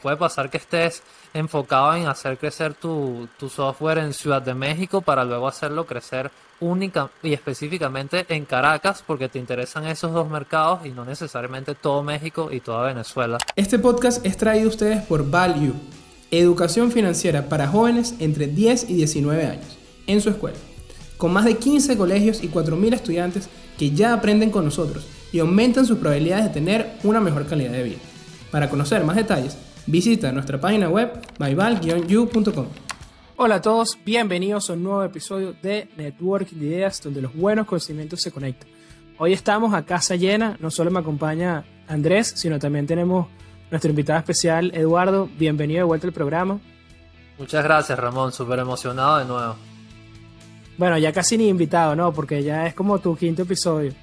Puede pasar que estés enfocado en hacer crecer tu, software en Ciudad de México para luego hacerlo crecer única y específicamente en Caracas porque te interesan esos dos mercados y no necesariamente todo México y toda Venezuela. Este podcast es traído a ustedes por Value, educación financiera para jóvenes entre 10 y 19 años, en su escuela, con más de 15 colegios y 4.000 estudiantes que ya aprenden con nosotros y aumentan sus probabilidades de tener una mejor calidad de vida. Para conocer más detalles, Visita nuestra página web myval-you.com. Hola a todos, bienvenidos a un nuevo episodio de Network de Ideas donde los buenos conocimientos se conectan. Hoy estamos a casa llena, no solo me acompaña Andrés, sino también tenemos nuestro invitado especial Eduardo. Bienvenido de vuelta al programa. Muchas gracias Ramón, súper emocionado de nuevo. Bueno, ya casi ni invitado, ¿no? Porque ya es como tu quinto episodio.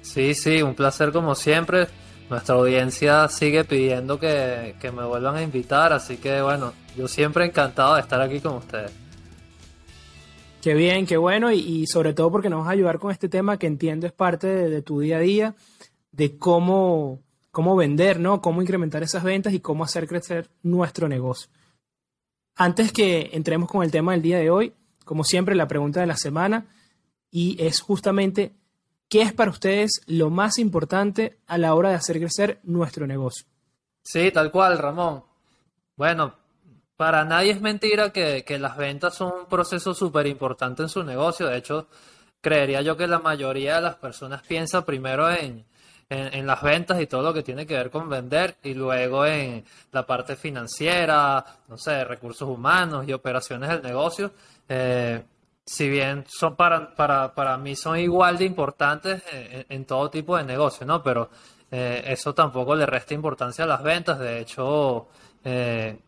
Sí, sí, un placer como siempre nuestra audiencia sigue pidiendo que, me vuelvan a invitar, así que bueno, yo siempre encantado de estar aquí con ustedes. Qué bien, qué bueno, y, sobre todo porque nos vas a ayudar con este tema que entiendo es parte de, tu día a día, de cómo, cómo vender, ¿no? Cómo incrementar esas ventas y cómo hacer crecer nuestro negocio. Antes que entremos con el tema del día de hoy, como siempre, la pregunta de la semana, y es justamente ¿Qué es para ustedes lo más importante a la hora de hacer crecer nuestro negocio? Sí, tal cual, Ramón. Bueno, para nadie es mentira que, las ventas son un proceso súper importante en su negocio. De hecho, creería yo que la mayoría de las personas piensa primero en, las ventas y todo lo que tiene que ver con vender y luego en la parte financiera, no sé, recursos humanos y operaciones del negocio. Eh, si bien son para, para, para mí son igual de importantes en, todo tipo de negocio, ¿no? Pero eh, eso tampoco le resta importancia a las ventas. De hecho, eh,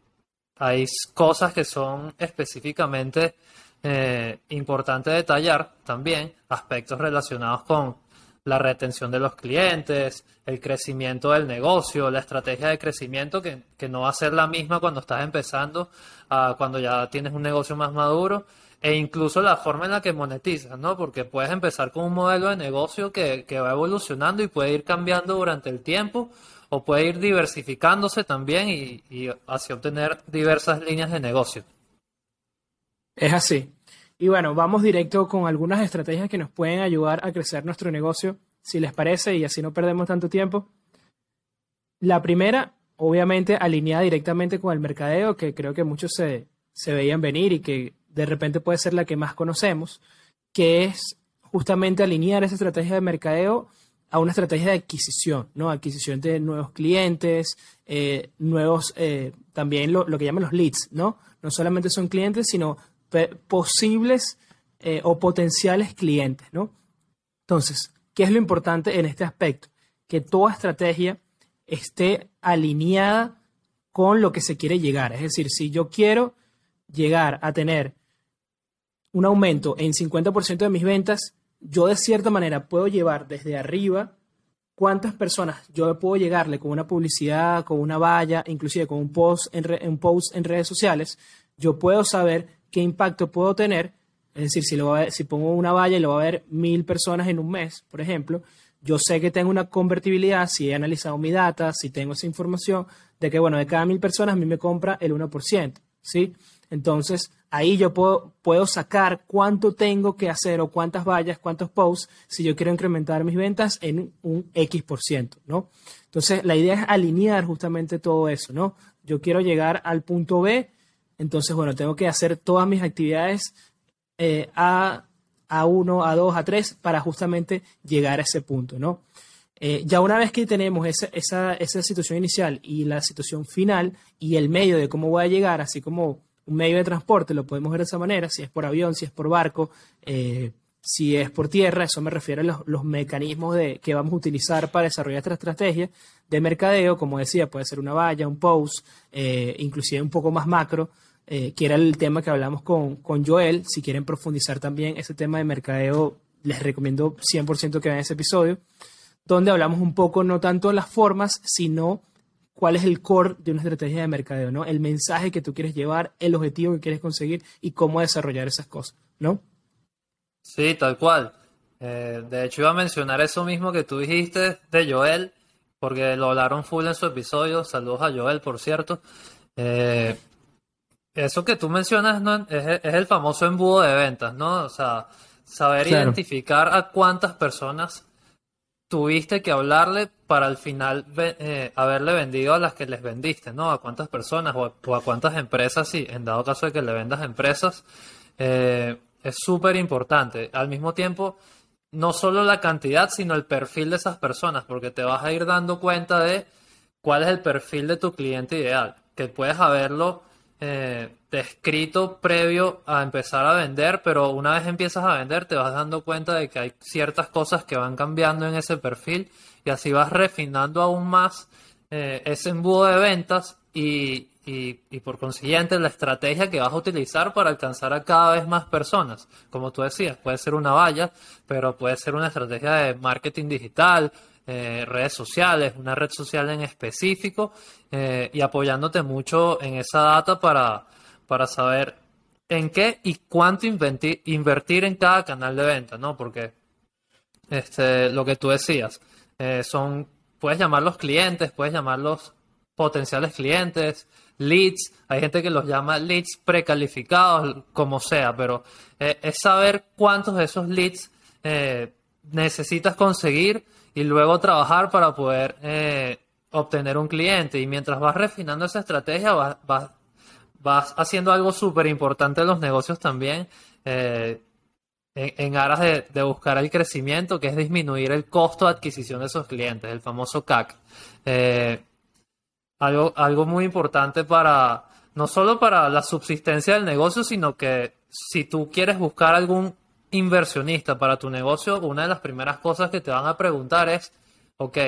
hay cosas que son específicamente eh, importantes detallar también, aspectos relacionados con la retención de los clientes, el crecimiento del negocio, la estrategia de crecimiento que, que no va a ser la misma cuando estás empezando a cuando ya tienes un negocio más maduro e incluso la forma en la que monetizas, ¿no? Porque puedes empezar con un modelo de negocio que, va evolucionando y puede ir cambiando durante el tiempo o puede ir diversificándose también y, y así obtener diversas líneas de negocio. Es así. Y bueno, vamos directo con algunas estrategias que nos pueden ayudar a crecer nuestro negocio, si les parece, y así no perdemos tanto tiempo. La primera, obviamente, alineada directamente con el mercadeo, que creo que muchos se, se veían venir y que de repente puede ser la que más conocemos, que es justamente alinear esa estrategia de mercadeo a una estrategia de adquisición, ¿no? Adquisición de nuevos clientes, eh, nuevos, eh, también lo, que llaman los leads, ¿no? No solamente son clientes, sino posibles eh, o potenciales clientes, ¿no? Entonces, ¿qué es lo importante en este aspecto? Que toda estrategia esté alineada con lo que se quiere llegar. Es decir, si yo quiero llegar a tener un aumento en 50% de mis ventas, yo de cierta manera puedo llevar desde arriba cuántas personas yo puedo llegarle con una publicidad, con una valla, inclusive con un post en, redes sociales, yo puedo saber qué impacto puedo tener. Es decir, si, lo pongo una valla y lo va a ver mil personas en un mes, por ejemplo, yo sé que tengo una convertibilidad, si he analizado mi data, si tengo esa información, de que, bueno, de cada mil personas a mí me compra el 1%, ¿sí? Entonces, ahí yo puedo, puedo sacar cuánto tengo que hacer o cuántas vallas, cuántos posts, si yo quiero incrementar mis ventas en un X por ciento, ¿no? Entonces, la idea es alinear justamente todo eso, ¿no? Yo quiero llegar al punto B, entonces, bueno, tengo que hacer todas mis actividades eh, a, a 1, a 2, a 3 para justamente llegar a ese punto, ¿no? Eh, ya una vez que tenemos esa, esa, esa situación inicial y la situación final y el medio de cómo voy a llegar, así como un medio de transporte, lo podemos ver de esa manera, si es por avión, si es por barco, eh, si es por tierra, eso me refiero a los, mecanismos de, que vamos a utilizar para desarrollar esta estrategia de mercadeo, como decía, puede ser una valla, un post, eh, inclusive un poco más macro, eh, que era el tema que hablamos con, con Joel, si quieren profundizar también ese tema de mercadeo, les recomiendo 100% que vean ese episodio, donde hablamos un poco no tanto de las formas, sino cuál es el core de una estrategia de mercadeo, ¿no? El mensaje que tú quieres llevar, el objetivo que quieres conseguir y cómo desarrollar esas cosas, ¿no? Sí, tal cual. Eh, de hecho, iba a mencionar eso mismo que tú dijiste de Joel, porque lo hablaron full en su episodio. Saludos a Joel, por cierto. Eh, eso que tú mencionas ¿no? es, el famoso embudo de ventas, ¿no? O sea, saber identificar a cuántas personas tuviste que hablarle para al final eh, haberle vendido a las que les vendiste, ¿no? A cuántas personas o a, cuántas empresas, si en dado caso de que le vendas a empresas, eh, es súper importante. Al mismo tiempo, no solo la cantidad, sino el perfil de esas personas, porque te vas a ir dando cuenta de cuál es el perfil de tu cliente ideal, que puedes haberlo eh, descrito previo a empezar a vender, pero una vez empiezas a vender te vas dando cuenta de que hay ciertas cosas que van cambiando en ese perfil y así vas refinando aún más eh, ese embudo de ventas y, y, por consiguiente la estrategia que vas a utilizar para alcanzar a cada vez más personas. Como tú decías, puede ser una valla, pero puede ser una estrategia de marketing digital, eh, redes sociales, una red social en específico eh, y apoyándote mucho en esa data para, para saber en qué y cuánto invertir, invertir en cada canal de venta, ¿no? Porque este, lo que tú decías, eh, son, puedes llamarlos clientes, puedes llamarlos potenciales clientes, leads, hay gente que los llama leads precalificados, como sea, pero es saber cuántos de esos leads necesitas conseguir y luego trabajar para poder eh, obtener un cliente. Y mientras vas refinando esa estrategia, vas, vas, haciendo algo súper importante en los negocios también, en, aras de, de, buscar el crecimiento, que es disminuir el costo de adquisición de esos clientes, el famoso CAC algo, algo muy importante para, no solo para la subsistencia del negocio, sino que si tú quieres buscar algún inversionista para tu negocio, una de las primeras cosas que te van a preguntar es, ok,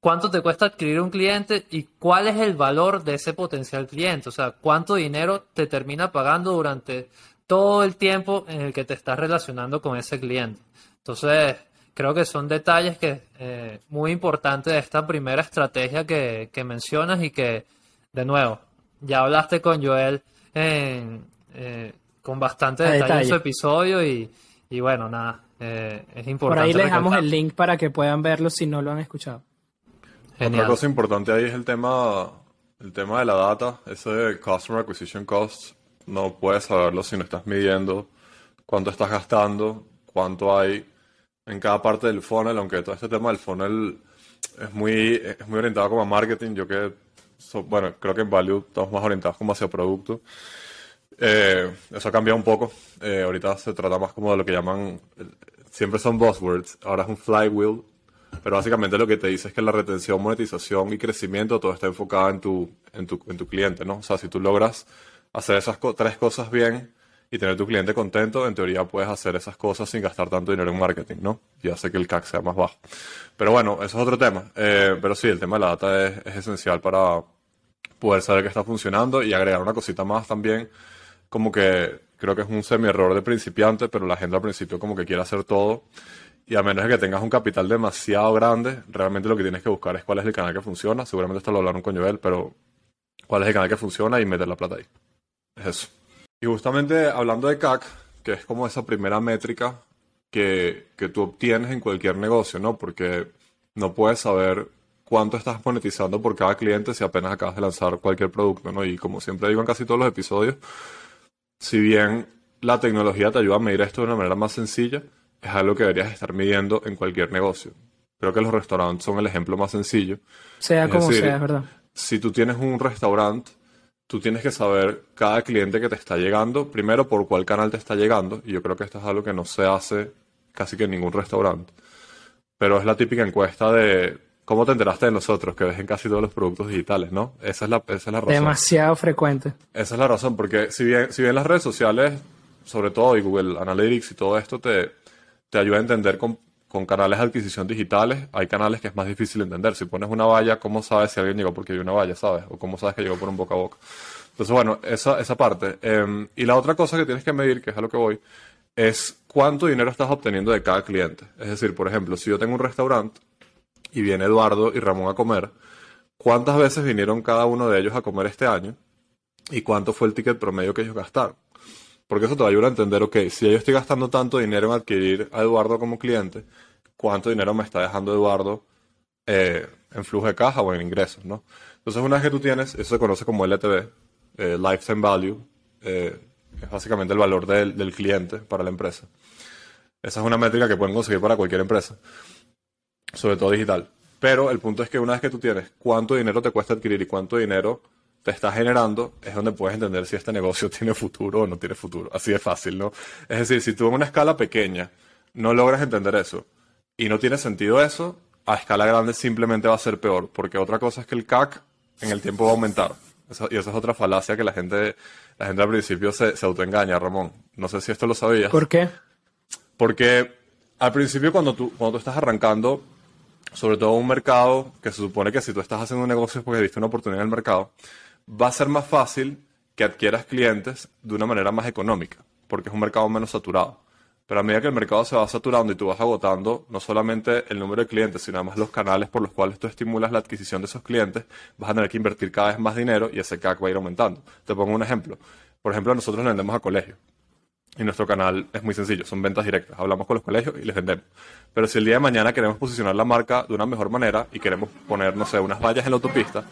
¿cuánto te cuesta adquirir un cliente y cuál es el valor de ese potencial cliente? O sea, ¿cuánto dinero te termina pagando durante todo el tiempo en el que te estás relacionando con ese cliente? Entonces, creo que son detalles que eh, muy importantes de esta primera estrategia que, mencionas y que, de nuevo, ya hablaste con Joel eh, con bastante detalle, en su episodio y, y bueno, nada, eh, es importante. Por ahí les dejamos el link para que puedan verlo si no lo han escuchado. Otra cosa importante ahí es el tema, el tema de la data, ese de Customer Acquisition Cost, no puedes saberlo si no estás midiendo cuánto estás gastando, cuánto hay en cada parte del funnel, aunque todo este tema del funnel es muy, es muy orientado como a marketing, yo que, bueno, creo que en Value estamos más orientados como hacia producto. Eh, eso ha cambiado un poco. Eh, ahorita se trata más como de lo que llaman, siempre son buzzwords, ahora es un flywheel, pero básicamente lo que te dice es que la retención, monetización y crecimiento todo está enfocado en tu, en tu, en tu cliente, ¿no? O sea, si tú logras hacer esas tres cosas bien, y tener tu cliente contento, en teoría puedes hacer esas cosas sin gastar tanto dinero en marketing, ¿no? Y hace que el CAC sea más bajo. Pero bueno, eso es otro tema. Eh, pero sí, el tema de la data es, es, esencial para poder saber que está funcionando y agregar una cosita más también, como que creo que es un semi-error de principiante, pero la gente al principio como que quiere hacer todo. Y a menos de que tengas un capital demasiado grande, realmente lo que tienes que buscar es cuál es el canal que funciona. Seguramente esto lo hablaron con Joel, pero cuál es el canal que funciona y meter la plata ahí. Es eso. Y justamente hablando de CAC, que es como esa primera métrica que, que tú obtienes en cualquier negocio, ¿no? Porque no puedes saber cuánto estás monetizando por cada cliente si apenas acabas de lanzar cualquier producto, ¿no? Y como siempre digo en casi todos los episodios, si bien la tecnología te ayuda a medir esto de una manera más sencilla, es algo que deberías estar midiendo en cualquier negocio. Creo que los restaurantes son el ejemplo más sencillo. Sea como sea, verdad. Si tú tienes un restaurante tú tienes que saber cada cliente que te está llegando, primero por cuál canal te está llegando, y yo creo que esto es algo que no se hace casi que en ningún restaurante. Pero es la típica encuesta de cómo te enteraste de nosotros, que ves en casi todos los productos digitales, ¿no? Esa es la, esa es la razón. Demasiado frecuente. Esa es la razón, porque si bien, si bien las redes sociales, sobre todo y Google Analytics y todo esto, te, te ayuda a entender con con canales de adquisición digitales hay canales que es más difícil entender. Si pones una valla, ¿cómo sabes si alguien llegó porque hay una valla, sabes? O cómo sabes que llegó por un boca a boca. Entonces, bueno, esa, esa parte. Em, y la otra cosa que tienes que medir, que es a lo que voy, es cuánto dinero estás obteniendo de cada cliente. Es decir, por ejemplo, si yo tengo un restaurante y viene Eduardo y Ramón a comer, ¿cuántas veces vinieron cada uno de ellos a comer este año? ¿Y cuánto fue el ticket promedio que ellos gastaron? Porque eso te va a a entender, ok, si yo estoy gastando tanto dinero en adquirir a Eduardo como cliente, ¿cuánto dinero me está dejando Eduardo eh, en flujo de caja o en ingresos, ¿no? Entonces, una vez que tú tienes, eso se conoce como LTV, eh, Lifetime Value, eh, es básicamente el valor del, del, cliente para la empresa. Esa es una métrica que pueden conseguir para cualquier empresa, sobre todo digital. Pero el punto es que una vez que tú tienes cuánto dinero te cuesta adquirir y cuánto dinero te está generando, es donde puedes entender si este negocio tiene futuro o no tiene futuro. Así de fácil, ¿no? Es decir, si tú en una escala pequeña no logras entender eso y no tiene sentido eso, a escala grande simplemente va a ser peor, porque otra cosa es que el CAC en el tiempo va a aumentar. y esa es otra falacia que la gente, la gente al principio se, se autoengaña, Ramón. No sé si esto lo sabías. ¿Por qué? Porque al principio cuando tú, cuando tú estás arrancando, sobre todo un mercado que se supone que si tú estás haciendo un negocio porque viste una oportunidad en el mercado, va a ser más fácil que adquieras clientes de una manera más económica, porque es un mercado menos saturado. Pero a medida que el mercado se va saturando y tú vas agotando no solamente el número de clientes, sino además los canales por los cuales tú estimulas la adquisición de esos clientes, vas a tener que invertir cada vez más dinero y ese CAC va a ir aumentando. Te pongo un ejemplo. Por ejemplo, nosotros le vendemos a colegios. Y nuestro canal es muy sencillo, son ventas directas. Hablamos con los colegios y les vendemos. Pero si el día de mañana queremos posicionar la marca de una mejor manera y queremos poner, no sé, unas vallas en la autopista,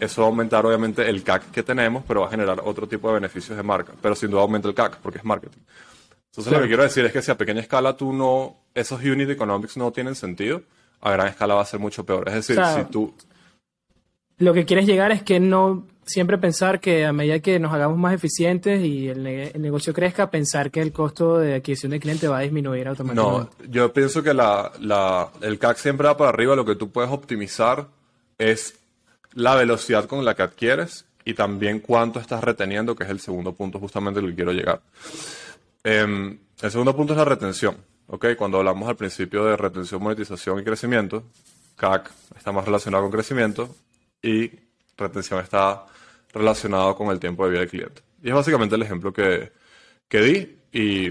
eso va a aumentar obviamente el CAC que tenemos, pero va a generar otro tipo de beneficios de marca. Pero sin duda aumenta el CAC porque es marketing. Entonces lo que quiero decir es que si a pequeña escala tú no, esos unit economics no tienen sentido, a gran escala va a ser mucho peor. Es decir, si tú... Lo que quieres llegar es que no siempre pensar que a medida que nos hagamos más eficientes y el, negocio crezca, pensar que el costo de adquisición de cliente va a disminuir automáticamente. No, yo pienso que la, la, el CAC siempre va para arriba. Lo que tú puedes optimizar es la velocidad con la que adquieres y también cuánto estás reteniendo, que es el segundo punto justamente al que quiero llegar. Em, el segundo punto es la retención. ¿okay? Cuando hablamos al principio de retención, monetización y crecimiento, CAC está más relacionado con crecimiento y retención está relacionado con el tiempo de vida del cliente. Y es básicamente el ejemplo que, que di. Y,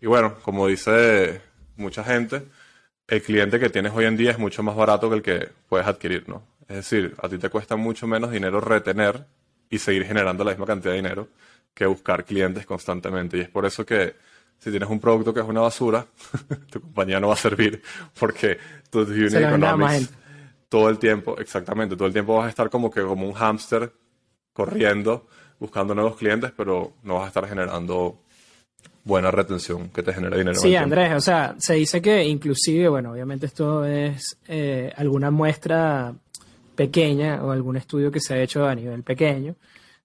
y, bueno, como dice mucha gente, el cliente que tienes hoy en día es mucho más barato que el que puedes adquirir, ¿no? Es decir, a ti te cuesta mucho menos dinero retener y seguir generando la misma cantidad de dinero que buscar clientes constantemente. Y es por eso que si tienes un producto que es una basura, tu compañía no va a servir porque tu unit economics todo el tiempo, exactamente, todo el tiempo vas a estar como que como un hámster corriendo, buscando nuevos clientes, pero no vas a estar generando buena retención que te genere dinero. Sí, Andrés, o sea, se dice que inclusive, bueno, obviamente esto es eh, alguna muestra pequeña o algún estudio que se ha hecho a nivel pequeño,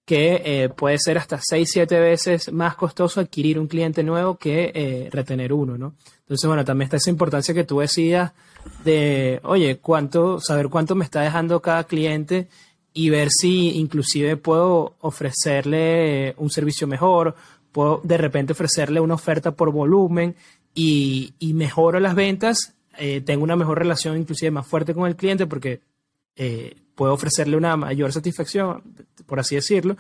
que eh, puede ser hasta 6, 7 veces más costoso adquirir un cliente nuevo que eh, retener uno, ¿no? Entonces, bueno, también está esa importancia que tú decías de, oye, cuánto, saber cuánto me está dejando cada cliente y ver si inclusive puedo ofrecerle un servicio mejor, puedo de repente ofrecerle una oferta por volumen y, y mejoro las ventas, eh, tengo una mejor relación inclusive más fuerte con el cliente porque eh, puedo ofrecerle una mayor satisfacción, por así decirlo,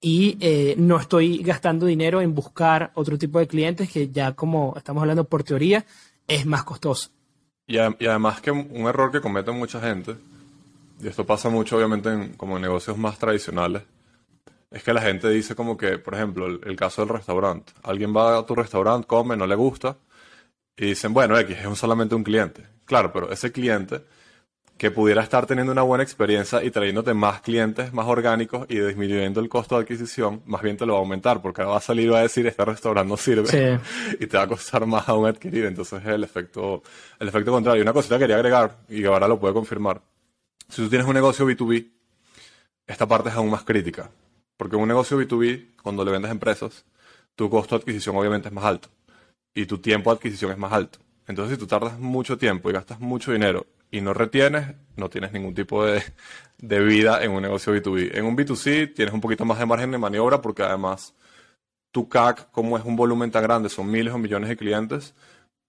y eh, no estoy gastando dinero en buscar otro tipo de clientes que ya como estamos hablando por teoría es más costoso. Y, además que un error que comete mucha gente, y esto pasa mucho obviamente en como en negocios más tradicionales, es que la gente dice como que, por ejemplo, el, el caso del restaurante. Alguien va a tu restaurante, come, no le gusta, y dicen, bueno, X es solamente un cliente. Claro, pero ese cliente que pudiera estar teniendo una buena experiencia y trayéndote más clientes más orgánicos y disminuyendo el costo de adquisición, más bien te lo va a aumentar, porque va a salir va a decir, este restaurante no sirve y te va a costar más aún adquirir. Entonces es el efecto, el efecto contrario. Una cosita que quería agregar, y ahora lo puede confirmar. Si tú tienes un negocio B2B, esta parte es aún más crítica. Porque un negocio B2B, cuando le vendes empresas, tu costo de adquisición obviamente es más alto. Y tu tiempo de adquisición es más alto. Entonces, si tú tardas mucho tiempo y gastas mucho dinero y no retienes, no tienes ningún tipo de, vida en un negocio B2B. En un B2C tienes un poquito más de margen de maniobra porque además tu CAC, como es un volumen tan grande, son miles o millones de clientes,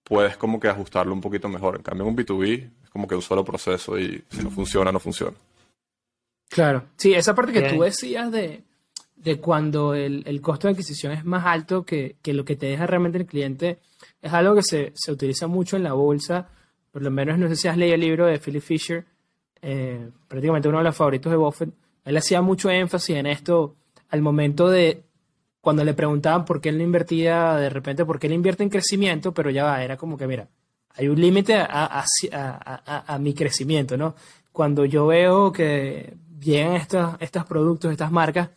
puedes como que ajustarlo un poquito mejor. En cambio, en un B2B es como que un solo proceso y si no funciona, no funciona. Claro, sí, esa parte que tú decías de, cuando el, costo de adquisición es más alto que, lo que te deja realmente el cliente, es algo que se, se utiliza mucho en la bolsa por lo menos no sé si has leído el libro de Philip Fisher, eh, prácticamente uno de los favoritos de Buffett, él hacía mucho énfasis en esto al momento de cuando le preguntaban por qué él no invertía de repente, por qué él invierte en crecimiento, pero ya va, era como que, mira, hay un límite a, mi crecimiento, ¿no? Cuando yo veo que vienen estos, estos productos, estas marcas,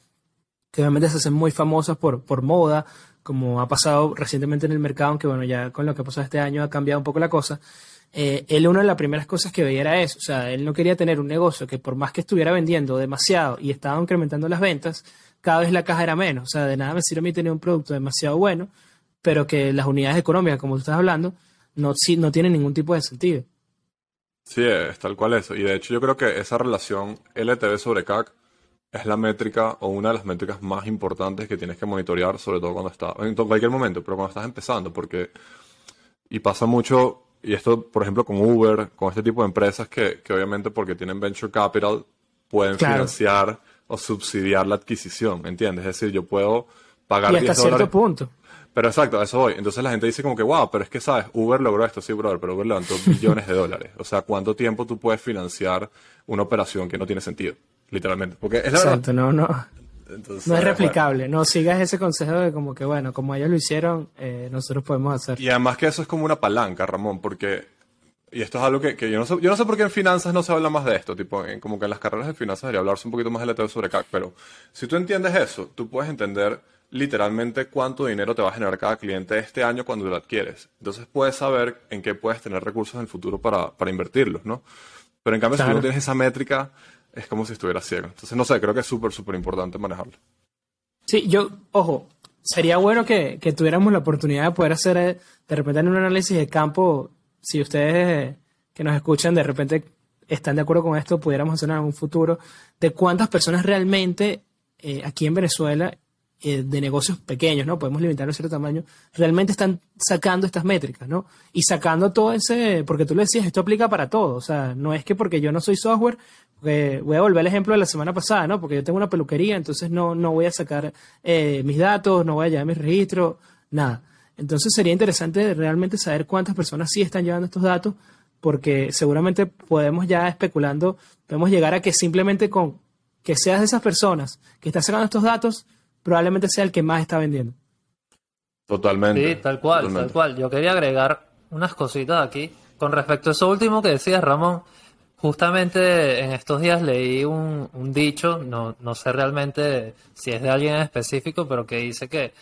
que obviamente se hacen muy famosas por, por moda, como ha pasado recientemente en el mercado, aunque bueno, ya con lo que ha pasado este año ha cambiado un poco la cosa, eh, él una de las primeras cosas que veía era eso, o sea, él no quería tener un negocio que por más que estuviera vendiendo demasiado y estaba incrementando las ventas, cada vez la caja era menos, o sea, de nada me sirve a mí tener un producto demasiado bueno, pero que las unidades económicas, como tú estás hablando, no, no tienen ningún tipo de sentido. Sí, es tal cual eso. Y de hecho yo creo que esa relación LTV sobre CAC es la métrica o una de las métricas más importantes que tienes que monitorear, sobre todo cuando estás, en cualquier momento, pero cuando estás empezando, porque, y pasa mucho, y esto, por ejemplo, con Uber, con este tipo de empresas que, que obviamente porque tienen venture capital, pueden financiar o subsidiar la adquisición, ¿entiendes? Es decir, yo puedo pagar y hasta cierto punto. Pero exacto, a eso voy. Entonces la gente dice como que, wow, pero es que, ¿sabes? Uber logró esto, sí, brother, pero Uber levantó billones de dólares. O sea, ¿cuánto tiempo tú puedes financiar una operación que no tiene sentido? Literalmente. Porque es la Exacto, no, no. no es replicable. No sigas ese consejo de como que, bueno, como ellos lo hicieron, eh, nosotros podemos hacer. Y además que eso es como una palanca, Ramón, porque y esto es algo que, que, yo, no sé, yo no sé por qué en finanzas no se habla más de esto, tipo, en, como que en las carreras de finanzas debería hablarse un poquito más de ETV sobre CAC, pero si tú entiendes eso, tú puedes entender literalmente cuánto dinero te va a generar cada cliente este año cuando lo adquieres. Entonces puedes saber en qué puedes tener recursos en el futuro para, para invertirlos, ¿no? Pero en cambio, si no tienes esa métrica, es como si estuviera ciego. Entonces, no sé, creo que es súper, súper importante manejarlo. Sí, yo, ojo, sería bueno que, que, tuviéramos la oportunidad de poder hacer eh, de repente un análisis de campo. Si ustedes que nos escuchan de repente están de acuerdo con esto, pudiéramos hacer en algún futuro de cuántas personas realmente eh, aquí en Venezuela eh, de negocios pequeños, ¿no? Podemos limitarlo a cierto tamaño, realmente están sacando estas métricas, ¿no? Y sacando todo ese, porque tú le decías, esto aplica para todo, o sea, no es que porque yo no soy software, voy a volver al ejemplo de la semana pasada, ¿no? Porque yo tengo una peluquería, entonces no, no voy a sacar eh, mis datos, no voy a llevar mis registros, nada. Entonces sería interesante realmente saber cuántas personas sí están llevando estos datos, porque seguramente podemos ya especulando, podemos llegar a que simplemente con que seas de esas personas que están sacando estos datos, probablemente sea el que más está vendiendo. Totalmente. Sí, tal cual, tal cual. Yo quería agregar unas cositas aquí. Con respecto a eso último que decías, Ramón, justamente en estos días leí un, dicho, no, no sé realmente si es de alguien en específico, pero que dice que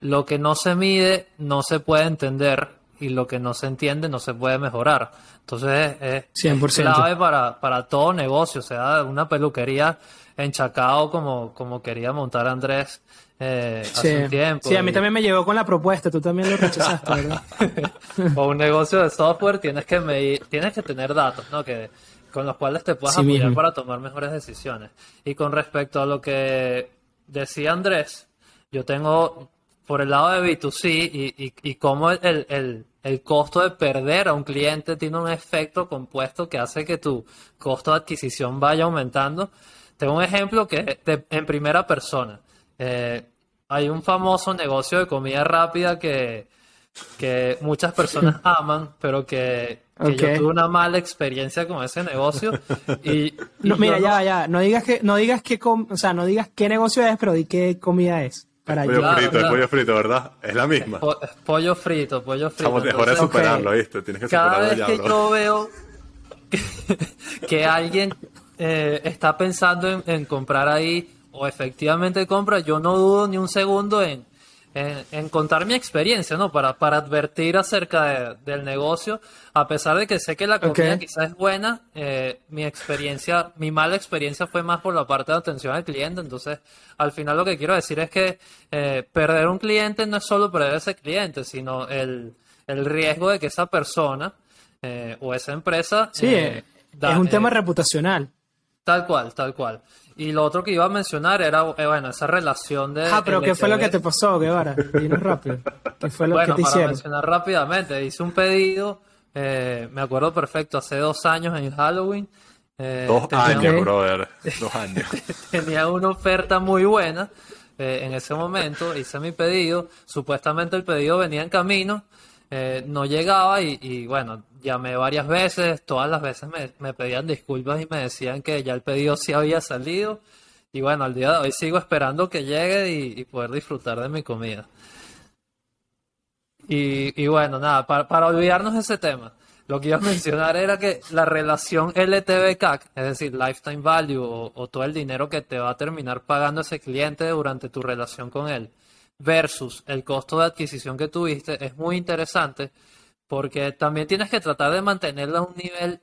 lo que no se mide no se puede entender y lo que no se entiende no se puede mejorar. Entonces es, 100%. clave para, para todo negocio, o sea, una peluquería en Chacao como, como quería montar Andrés eh, hace un tiempo. Sí, a mí también me llegó con la propuesta, tú también lo rechazaste, ¿verdad? o un negocio de software tienes que medir, tienes que tener datos, ¿no? Que, con los cuales te puedas apoyar para tomar mejores decisiones. Y con respecto a lo que decía Andrés, yo tengo por el lado de B2C y, y, y cómo el, el, el, costo de perder a un cliente tiene un efecto compuesto que hace que tu costo de adquisición vaya aumentando. Tengo un ejemplo que en primera persona. Eh, hay un famoso negocio de comida rápida que, que muchas personas aman, pero que, yo tuve una mala experiencia con ese negocio. Y, no, mira, ya, ya, no digas que, no digas que, o sea, no digas qué negocio es, pero di qué comida es. Para pollo frito, pollo frito, ¿verdad? Es la misma. pollo frito, pollo frito. Estamos mejor de superarlo, ¿viste? Tienes que Cada vez que yo veo que alguien eh, está pensando en, comprar ahí o efectivamente compra, yo no dudo ni un segundo en, en, contar mi experiencia, ¿no? Para, para advertir acerca del negocio, a pesar de que sé que la comida quizás es buena, eh, mi experiencia, mi mala experiencia fue más por la parte de atención al cliente, entonces al final lo que quiero decir es que eh, perder un cliente no es solo perder ese cliente, sino el, el riesgo de que esa persona o esa empresa... Sí, es un tema reputacional. Tal cual, tal cual. Y lo otro que iba a mencionar era, eh, bueno, esa relación de... Ah, pero ¿qué fue lo que te pasó, Guevara? Dinos rápido. ¿Qué fue lo bueno, que te para mencionar rápidamente, hice un pedido, eh, me acuerdo perfecto, hace dos años en Halloween. Eh, dos años, brother. Dos años. tenía una oferta muy buena en ese momento, hice mi pedido, supuestamente el pedido venía en camino, no llegaba y, y, bueno, llamé varias veces, todas las veces me, pedían disculpas y me decían que ya el pedido sí había salido. Y bueno, al día de hoy sigo esperando que llegue y, poder disfrutar de mi comida. Y, bueno, nada, para, olvidarnos de ese tema. lo que iba a mencionar era que la relación LTV-CAC, es decir, Lifetime Value o, todo el dinero que te va a terminar pagando ese cliente durante tu relación con él, versus el costo de adquisición que tuviste, es muy interesante porque también tienes que tratar de mantenerla a un nivel,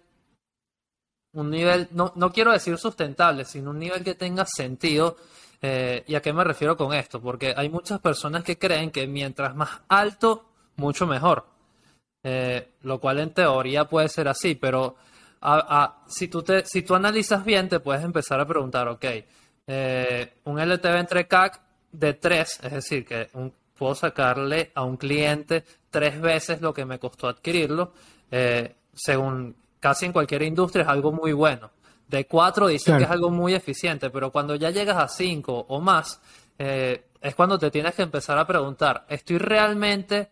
un nivel, no, no quiero decir sustentable, sino un nivel que tenga sentido. Eh, ¿Y a qué me refiero con esto? Porque hay muchas personas que creen que mientras más alto, mucho mejor. Eh, lo cual en teoría puede ser así, pero si, tú te, si tú analizas bien, te puedes empezar a preguntar, ok, eh, un LTV entre CAC de 3, es decir, que puedo sacarle a un cliente tres veces lo que me costó adquirirlo, eh, según casi en cualquier industria es algo muy bueno. De 4 dicen que es algo muy eficiente, pero cuando ya llegas a 5 o más, es cuando te tienes que empezar a preguntar, ¿estoy realmente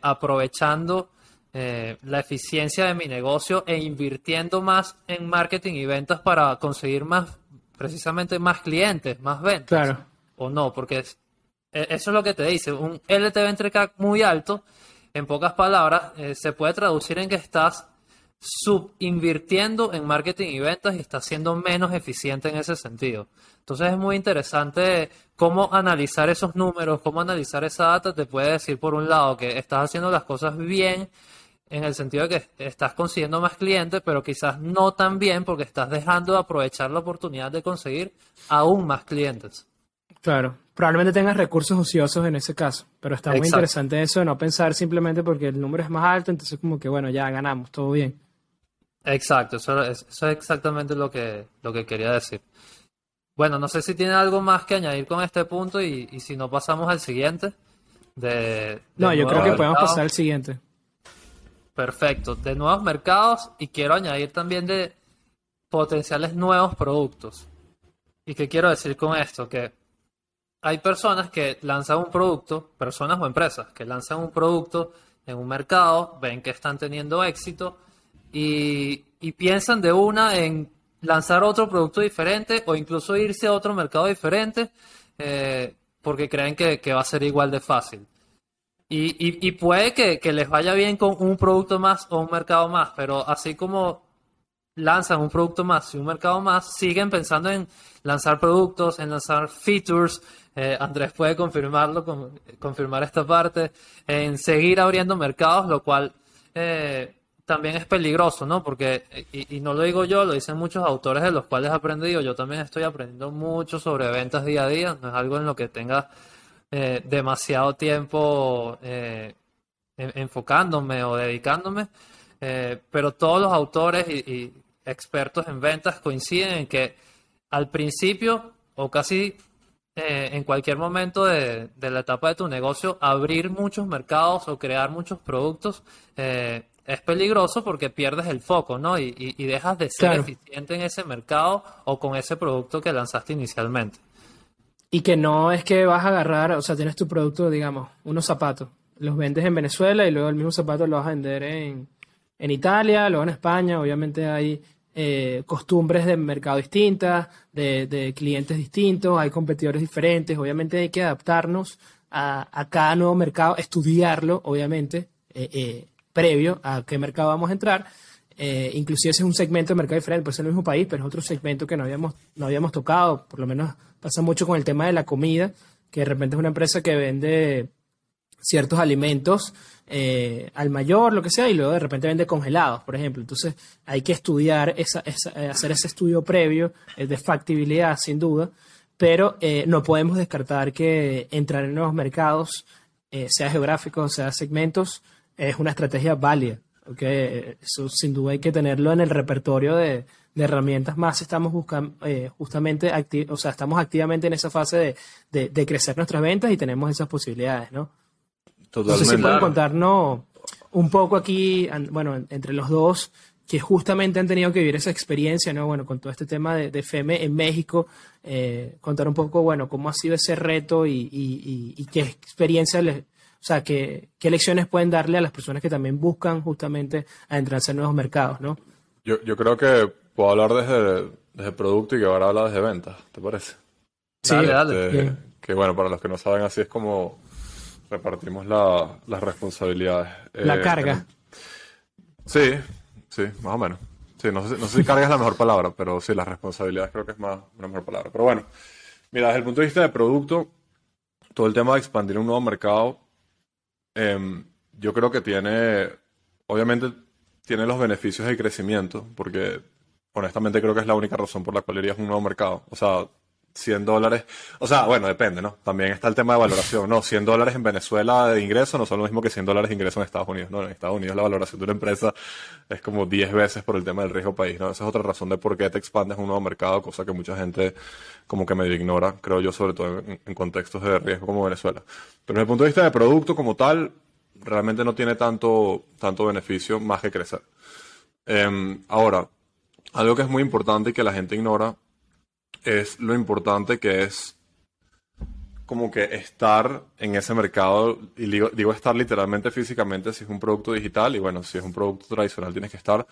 aprovechando eh, la eficiencia de mi negocio e invirtiendo más en marketing y ventas para conseguir más, precisamente más clientes, más ventas. Claro. O no, porque eso es lo que te dice. Un LTV entre CAC muy alto, en pocas palabras, eh, se puede traducir en que estás subinvirtiendo en marketing y ventas y estás siendo menos eficiente en ese sentido. Entonces es muy interesante cómo analizar esos números, cómo analizar esa data. Te puede decir, por un lado, que estás haciendo las cosas bien en el sentido de que estás consiguiendo más clientes, pero quizás no tan bien porque estás dejando de aprovechar la oportunidad de conseguir aún más clientes. Claro, probablemente tengas recursos ociosos en ese caso, pero está muy interesante eso de no pensar simplemente porque el número es más alto, entonces como que bueno, ya ganamos, todo bien. Exacto, eso, es exactamente lo que, lo que quería decir. Bueno, no sé si tiene algo más que añadir con este punto y, si no pasamos al siguiente. De, no, yo creo que podemos pasar al siguiente. Perfecto, de nuevos mercados y quiero añadir también de potenciales nuevos productos. ¿Y qué quiero decir con esto? Que hay personas que lanzan un producto, personas o empresas, que lanzan un producto en un mercado, ven que están teniendo éxito y, piensan de una en lanzar otro producto diferente o incluso irse a otro mercado diferente eh, porque creen que va a ser igual de fácil. Y, y, puede que, les vaya bien con un producto más o un mercado más, pero así como lanzan un producto más y un mercado más, siguen pensando en lanzar productos, en lanzar features. Eh, Andrés puede confirmarlo, confirmar esta parte, en seguir abriendo mercados, lo cual eh, también es peligroso, ¿no? Porque, y, no lo digo yo, lo dicen muchos autores de los cuales he aprendido, yo también estoy aprendiendo mucho sobre ventas día a día, no es algo en lo que tenga eh, demasiado tiempo eh, enfocándome o dedicándome, pero todos los autores y, expertos en ventas coinciden en que al principio o casi en cualquier momento de, la etapa de tu negocio, abrir muchos mercados o crear muchos productos es peligroso porque pierdes el foco, ¿no? Y, dejas de ser eficiente en ese mercado o con ese producto que lanzaste inicialmente. Y que no es que vas a agarrar, o sea, tienes tu producto, digamos, unos zapatos, los vendes en Venezuela y luego el mismo zapato lo vas a vender en, Italia, luego en España, obviamente hay eh, costumbres de mercado distintas, de, clientes distintos, hay competidores diferentes, obviamente hay que adaptarnos a, cada nuevo mercado, estudiarlo, obviamente, eh, eh, previo a qué mercado vamos a entrar. inclusive ese es un segmento de mercado diferente, puede ser el mismo país, pero es otro segmento que no habíamos, no habíamos tocado, por lo menos Pasa mucho con el tema de la comida, que de repente es una empresa que vende ciertos alimentos eh, al mayor, lo que sea, y luego de repente vende congelados, por ejemplo. Entonces hay que estudiar, esa, eh, hacer ese estudio previo de factibilidad, sin duda, pero eh, no podemos descartar que entrar en nuevos mercados, sea geográficos, sea segmentos, es una estrategia válida. ¿okay? Eso sin duda hay que tenerlo en el repertorio de, de herramientas más estamos buscando eh, justamente, o sea, estamos activamente en esa fase de, de, crecer nuestras ventas y tenemos esas posibilidades, ¿no? Totalmente. No sé si pueden contarnos un poco aquí, bueno, entre los dos, que justamente han tenido que vivir esa experiencia, ¿no? Bueno, con todo este tema de, de FEME en México, eh, contar un poco, bueno, cómo ha sido ese reto y, y, qué experiencia les, o sea, qué, qué lecciones pueden darle a las personas que también buscan justamente adentrarse en nuevos mercados, ¿no? Yo, yo creo que Puedo hablar desde, desde producto y que ahora habla desde ventas, ¿te parece? Sí, dale. Este, que bueno, para los que no saben, así es como repartimos las responsabilidades. La eh, carga. Sí, sí, más o menos. Sí, no sé, no sé si carga es la mejor palabra, pero sí, la responsabilidad creo que es más una mejor palabra. Pero bueno, mira, desde el punto de vista de producto, todo el tema de expandir un nuevo mercado, em, yo creo que tiene, obviamente, tiene los beneficios de crecimiento, porque honestamente creo que es la única razón por la cual irías a un nuevo mercado. O sea, 100 dólares, o sea, bueno, depende, ¿no? También está el tema de valoración, ¿no? 100 dólares en Venezuela de ingreso no son lo mismo que 100 dólares de ingreso en Estados Unidos, ¿no? En Estados Unidos la valoración de una empresa es como 10 veces por el tema del riesgo país, ¿no? Esa es otra razón de por qué te expandes a un nuevo mercado, cosa que mucha gente como que medio ignora, creo yo, sobre todo en, contextos de riesgo como Venezuela. Pero desde el punto de vista de producto como tal, realmente no tiene tanto, tanto beneficio más que crecer. Em, ahora, algo que es muy importante y que la gente ignora es lo importante que es como que estar en ese mercado, y digo, estar literalmente físicamente si es un producto digital, y bueno, si es un producto tradicional tienes que estar,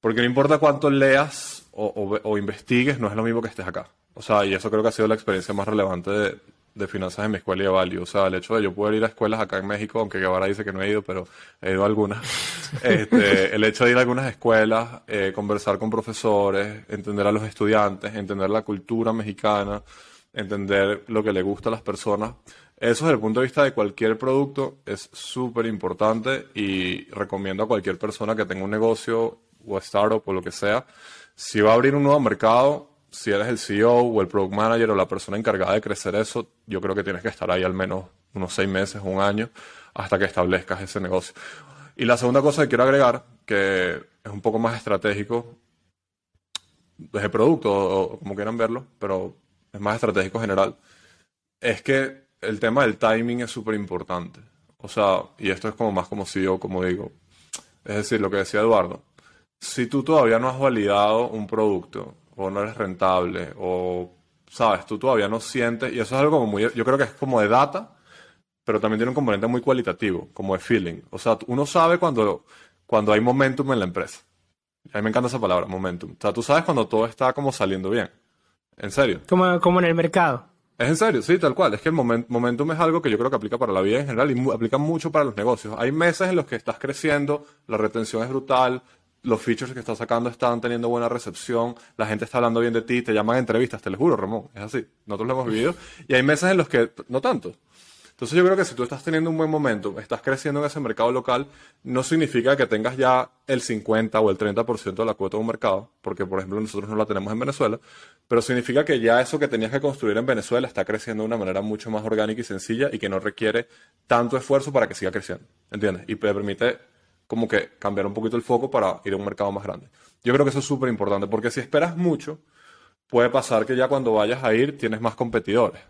porque no importa cuánto leas o, investigues, no es lo mismo que estés acá. O sea, y eso creo que ha sido la experiencia más relevante de, de finanzas en mi escuela y de Value. O sea, el hecho de yo poder ir a escuelas acá en México, aunque Guevara dice que no he ido, pero he ido a algunas. Este, el hecho de ir a algunas escuelas, eh, conversar con profesores, entender a los estudiantes, entender la cultura mexicana, entender lo que le gusta a las personas. Eso desde el punto de vista de cualquier producto es súper importante y recomiendo a cualquier persona que tenga un negocio o startup o lo que sea, si va a abrir un nuevo mercado, si eres el CEO o el product manager o la persona encargada de crecer eso, yo creo que tienes que estar ahí al menos unos seis meses, un año, hasta que establezcas ese negocio. Y la segunda cosa que quiero agregar, que es un poco más estratégico, desde producto o como quieran verlo, pero es más estratégico en general, es que el tema del timing es súper importante. O sea, y esto es como más como CEO, como digo. Es decir, lo que decía Eduardo, si tú todavía no has validado un producto o no eres rentable, o, sabes, tú todavía no sientes, y eso es algo como muy, yo creo que es como de data, pero también tiene un componente muy cualitativo, como de feeling. O sea, uno sabe cuando, cuando hay momentum en la empresa. A mí me encanta esa palabra, momentum. O sea, tú sabes cuando todo está como saliendo bien. En serio. Como, como en el mercado. Es en serio, sí, tal cual. Es que el momentum es algo que yo creo que aplica para la vida en general y aplica mucho para los negocios. Hay meses en los que estás creciendo, la retención es brutal, los features que estás sacando están teniendo buena recepción, la gente está hablando bien de ti, te llaman a entrevistas, te lo juro, Ramón, es así. Nosotros lo hemos vivido. Y hay meses en los que no tanto. Entonces yo creo que si tú estás teniendo un buen momento, estás creciendo en ese mercado local, no significa que tengas ya el 50 o el 30% de la cuota de un mercado, porque por ejemplo nosotros no la tenemos en Venezuela, pero significa que ya eso que tenías que construir en Venezuela está creciendo de una manera mucho más orgánica y sencilla y que no requiere tanto esfuerzo para que siga creciendo, ¿entiendes? Y te permite como que cambiar un poquito el foco para ir a un mercado más grande. Yo creo que eso es súper importante, porque si esperas mucho, puede pasar que ya cuando vayas a ir tienes más competidores.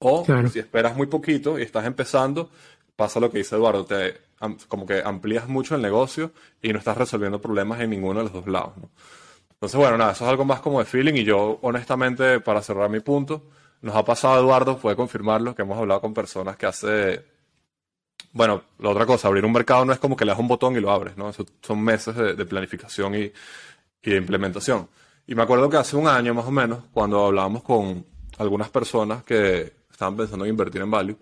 O si esperas muy poquito y estás empezando, pasa lo que dice Eduardo, te, como que amplías mucho el negocio y no estás resolviendo problemas en ninguno de los dos lados. Entonces, bueno, nada, eso es algo más como de feeling y yo, honestamente, para cerrar mi punto, nos ha pasado, Eduardo, puede confirmarlo, que hemos hablado con personas que hace bueno, la otra cosa, abrir un mercado no es como que le das un botón y lo abres, ¿no? son meses de, planificación y, de implementación. Y me acuerdo que hace un año más o menos, cuando hablábamos con algunas personas que estaban pensando en invertir en Value,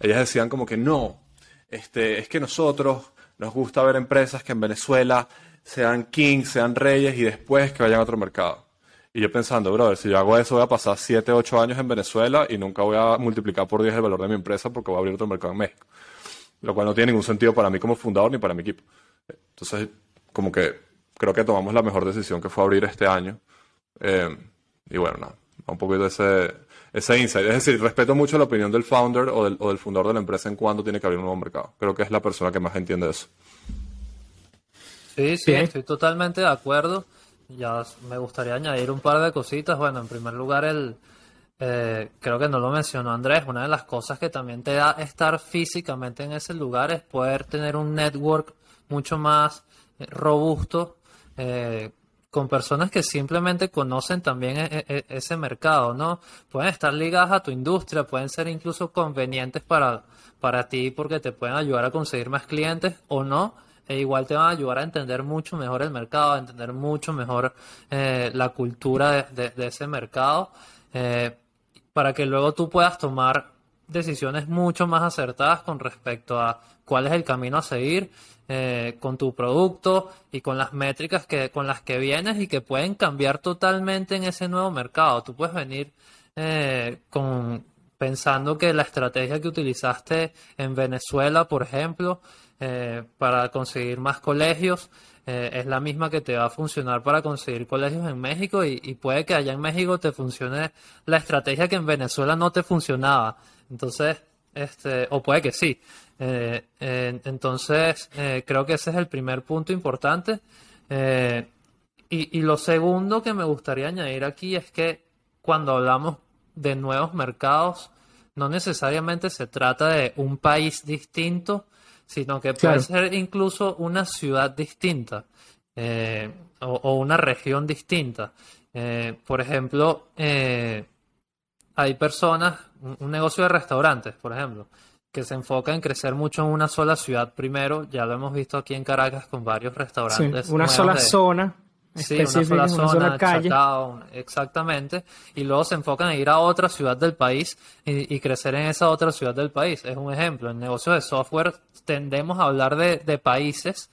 ellas decían como que no, este, es que nosotros nos gusta ver empresas que en Venezuela sean kings, sean reyes y después que vayan a otro mercado. Y yo pensando, brother, si yo hago eso voy a pasar 7, 8 años en Venezuela y nunca voy a multiplicar por 10 el valor de mi empresa porque voy a abrir otro mercado en México lo cual no tiene ningún sentido para mí como fundador ni para mi equipo. Entonces, como que creo que tomamos la mejor decisión que fue abrir este año. Eh, y bueno, nada, un poquito ese, ese insight. Es decir, respeto mucho la opinión del founder o del, o del fundador de la empresa en cuándo tiene que abrir un nuevo mercado. Creo que es la persona que más entiende eso. Sí, sí, estoy totalmente de acuerdo. Ya me gustaría añadir un par de cositas. Bueno, en primer lugar, el, eh, creo que no lo mencionó Andrés, una de las cosas que también te da estar físicamente en ese lugar es poder tener un network mucho más eh, robusto eh, con personas que simplemente conocen también e, e, ese mercado, ¿no? Pueden estar ligadas a tu industria, pueden ser incluso convenientes para, para ti porque te pueden ayudar a conseguir más clientes o no, e igual te van a ayudar a entender mucho mejor el mercado, a entender mucho mejor la cultura de, ese mercado para que luego tú puedas tomar decisiones mucho más acertadas con respecto a cuál es el camino a seguir eh, con tu producto y con las métricas que, con las que vienes y que pueden cambiar totalmente en ese nuevo mercado. Tú puedes venir eh, con, pensando que la estrategia que utilizaste en Venezuela, por ejemplo, eh, para conseguir más colegios, es la misma que te va a funcionar para conseguir colegios en México y, y, puede que allá en México te funcione la estrategia que en Venezuela no te funcionaba. Entonces, este, o puede que sí. Eh, entonces, eh, creo que ese es el primer punto importante. Eh, y, lo segundo que me gustaría añadir aquí es que cuando hablamos de nuevos mercados, no necesariamente se trata de un país distinto, sino que puede ser incluso una ciudad distinta o, una región distinta. por ejemplo, hay personas, un negocio de restaurantes, por ejemplo, que se enfoca en crecer mucho en una sola ciudad primero. Ya lo hemos visto aquí en Caracas con varios restaurantes. una sola zona. Sí, una sola zona, calle. exactamente. Y luego se enfocan en ir a otra ciudad del país y, crecer en esa otra ciudad del país. Es un ejemplo. En negocios de software tendemos a hablar de, de países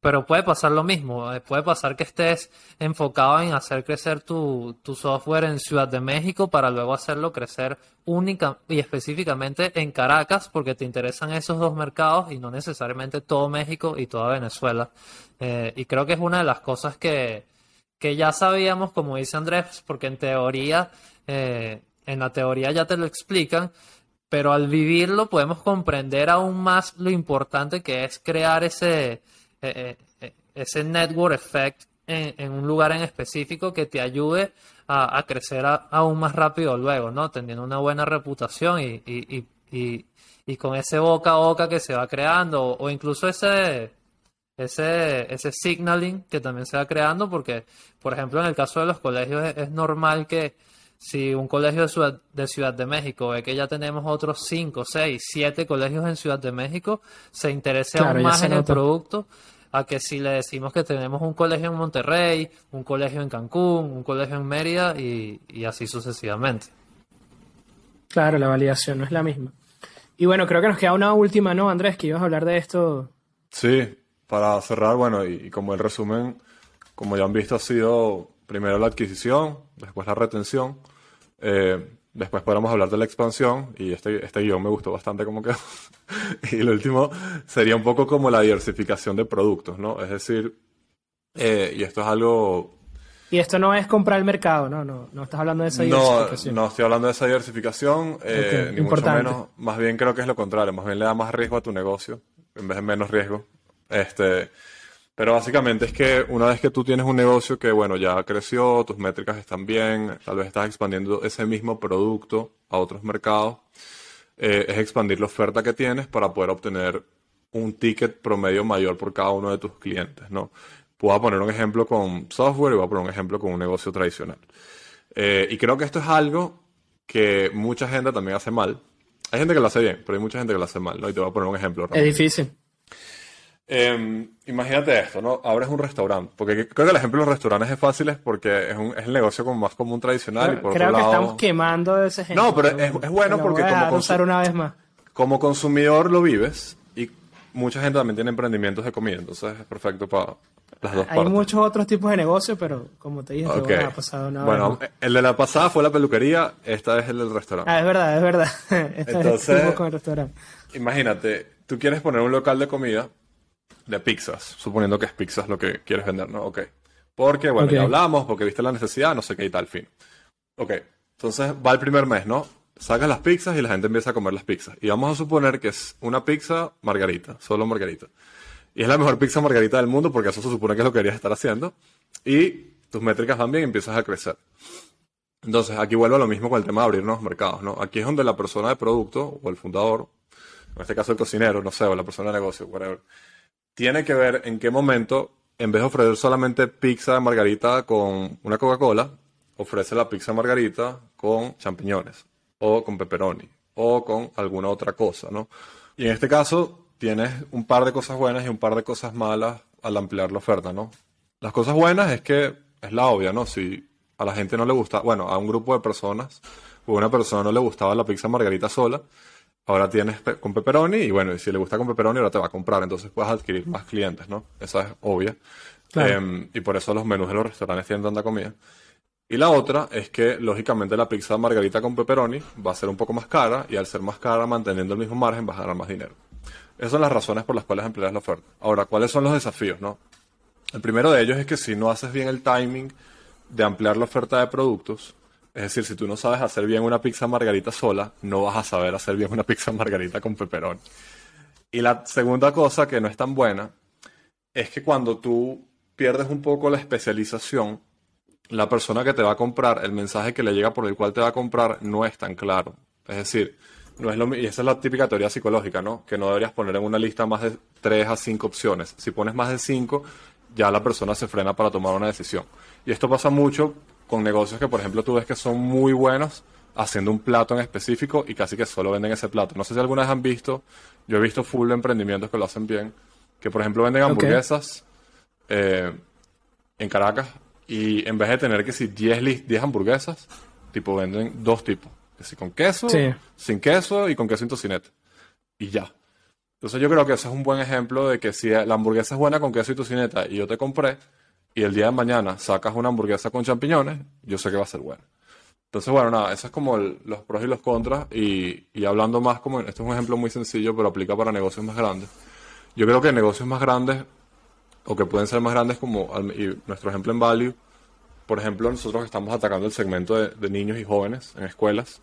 pero puede pasar lo mismo, eh, puede pasar que estés enfocado en hacer crecer tu, software en Ciudad de México para luego hacerlo crecer única y específicamente en Caracas porque te interesan esos dos mercados y no necesariamente todo México y toda Venezuela. Eh, y creo que es una de las cosas que, ya sabíamos, como dice Andrés, porque en teoría, eh, en la teoría ya te lo explican, pero al vivirlo podemos comprender aún más lo importante que es crear ese eh, eh, ese network effect en, un lugar en específico que te ayude a, crecer aún más rápido luego, ¿no? Teniendo una buena reputación y, y, y, y, con ese boca a boca que se va creando o, incluso ese, ese, ese signaling que también se va creando porque, por ejemplo, en el caso de los colegios es, normal que si un colegio de Ciudad, de Ciudad de México ve que ya tenemos otros 5, 6, 7 colegios en Ciudad de México, se interese aún más en el producto a que si le decimos que tenemos un colegio en Monterrey, un colegio en Cancún, un colegio en Mérida y, así sucesivamente. Claro, la validación no es la misma. Y bueno, creo que nos queda una última, ¿no, Andrés? Que ibas a hablar de esto. Sí, para cerrar, bueno, y, como el resumen, como ya han visto, ha sido primero la adquisición, después la retención. Eh, Después podemos hablar de la expansión y este, este guion me gustó bastante como quedó. y lo último sería un poco como la diversificación de productos, ¿no? Es decir, eh, y esto es algo... Y esto no es comprar el mercado, no, no, no estás hablando de esa diversificación. No, no estoy hablando de esa diversificación, eh, ni mucho menos. Más bien creo que es lo contrario, más bien le da más riesgo a tu negocio en vez de menos riesgo. Este, pero básicamente es que una vez que tú tienes un negocio que, bueno, ya creció, tus métricas están bien, tal vez estás expandiendo ese mismo producto a otros mercados, eh, es expandir la oferta que tienes para poder obtener un ticket promedio mayor por cada uno de tus clientes, ¿no? Puedo poner un ejemplo con software y voy a poner un ejemplo con un negocio tradicional. Eh, y creo que esto es algo que mucha gente también hace mal. Hay gente que lo hace bien, pero hay mucha gente que lo hace mal, ¿no? Y te voy a poner un ejemplo. Es difícil. Em, imagínate esto, ¿no? Abres un restaurante, porque creo que el ejemplo de los restaurantes es fácil porque es, un, es el negocio como más común tradicional. y por creo que estamos quemando ese ejemplo. No, pero es, es bueno porque como, una vez más. como consumidor lo vives y mucha gente también tiene emprendimientos de comida, entonces es perfecto para las dos Hay muchos otros tipos de negocios, pero como te dije, okay. ha pasado una Bueno, el de la pasada fue la peluquería, esta es el del restaurante. Ah, es verdad, es verdad. entonces, con el restaurante. imagínate, tú quieres poner un local de comida de pizzas, suponiendo que es pizzas lo que quieres vender, ¿no? Ok. Porque, bueno, ya hablamos, porque viste la necesidad, no sé qué y tal, fin. Ok. Entonces va el primer mes, ¿no? Sacas las pizzas y la gente empieza a comer las pizzas. Y vamos a suponer que es una pizza margarita, solo margarita. Y es la mejor pizza margarita del mundo porque eso se supone que es lo que querías estar haciendo. Y tus métricas van bien y empiezas a crecer. Entonces, aquí vuelvo a lo mismo con el tema de abrir nuevos mercados, ¿no? Aquí es donde la persona de producto, o el fundador, en este caso el cocinero, no sé, o la persona de negocio, whatever, tiene que ver en qué momento, en vez de ofrecer solamente pizza de margarita con una Coca-Cola, ofrece la pizza margarita con champiñones, o con pepperoni, o con alguna otra cosa, ¿no? Y en este caso, tienes un par de cosas buenas y un par de cosas malas al ampliar la oferta, ¿no? Las cosas buenas es que es la obvia, ¿no? Si a la gente no le gusta, bueno, a un grupo de personas o a una persona no le gustaba la pizza margarita sola, ahora tienes con pepperoni y bueno, si le gusta con pepperoni ahora te va a comprar, entonces puedes adquirir más clientes, ¿no? Esa es obvia. Em, y por eso los menús de los restaurantes tienen tanta comida. Y la otra es que, lógicamente, la pizza margarita con pepperoni va a ser un poco más cara y al ser más cara, manteniendo el mismo margen, vas a ganar más dinero. Esas son las razones por las cuales empleas la oferta. Ahora, ¿cuáles son los desafíos, no? El primero de ellos es que si no haces bien el timing de ampliar la oferta de productos, es decir, si tú no sabes hacer bien una pizza margarita sola, no vas a saber hacer bien una pizza margarita con pepperoni. Y la segunda cosa que no es tan buena es que cuando tú pierdes un poco la especialización, la persona que te va a comprar, el mensaje que le llega por el cual te va a comprar no es tan claro. Es decir, no es lo y esa es la típica teoría psicológica, ¿no? Que no deberías poner en una lista más de 3 a 5 opciones. Si pones más de 5, ya la persona se frena para tomar una decisión. Y esto pasa mucho con negocios que, por ejemplo, tú ves que son muy buenos haciendo un plato en específico y casi que solo venden ese plato. No sé si alguna vez han visto, yo he visto full emprendimientos que lo hacen bien, que por ejemplo venden hamburguesas eh, en Caracas y en vez de tener que si 10, 10 hamburguesas, tipo venden dos tipos. Que si con queso, sin queso y con queso en tocineta. Y ya. Entonces yo creo que ese es un buen ejemplo de que si la hamburguesa es buena con queso y tocineta y yo te compré, y el día de mañana sacas una hamburguesa con champiñones, yo sé que va a ser buena. Entonces, bueno, nada, eso es como los pros y los contras. Y, y, hablando más como, esto es un ejemplo muy sencillo, pero aplica para negocios más grandes. Yo creo que negocios más grandes, o que pueden ser más grandes como y nuestro ejemplo en Value, por ejemplo, nosotros estamos atacando el segmento de, niños y jóvenes en escuelas,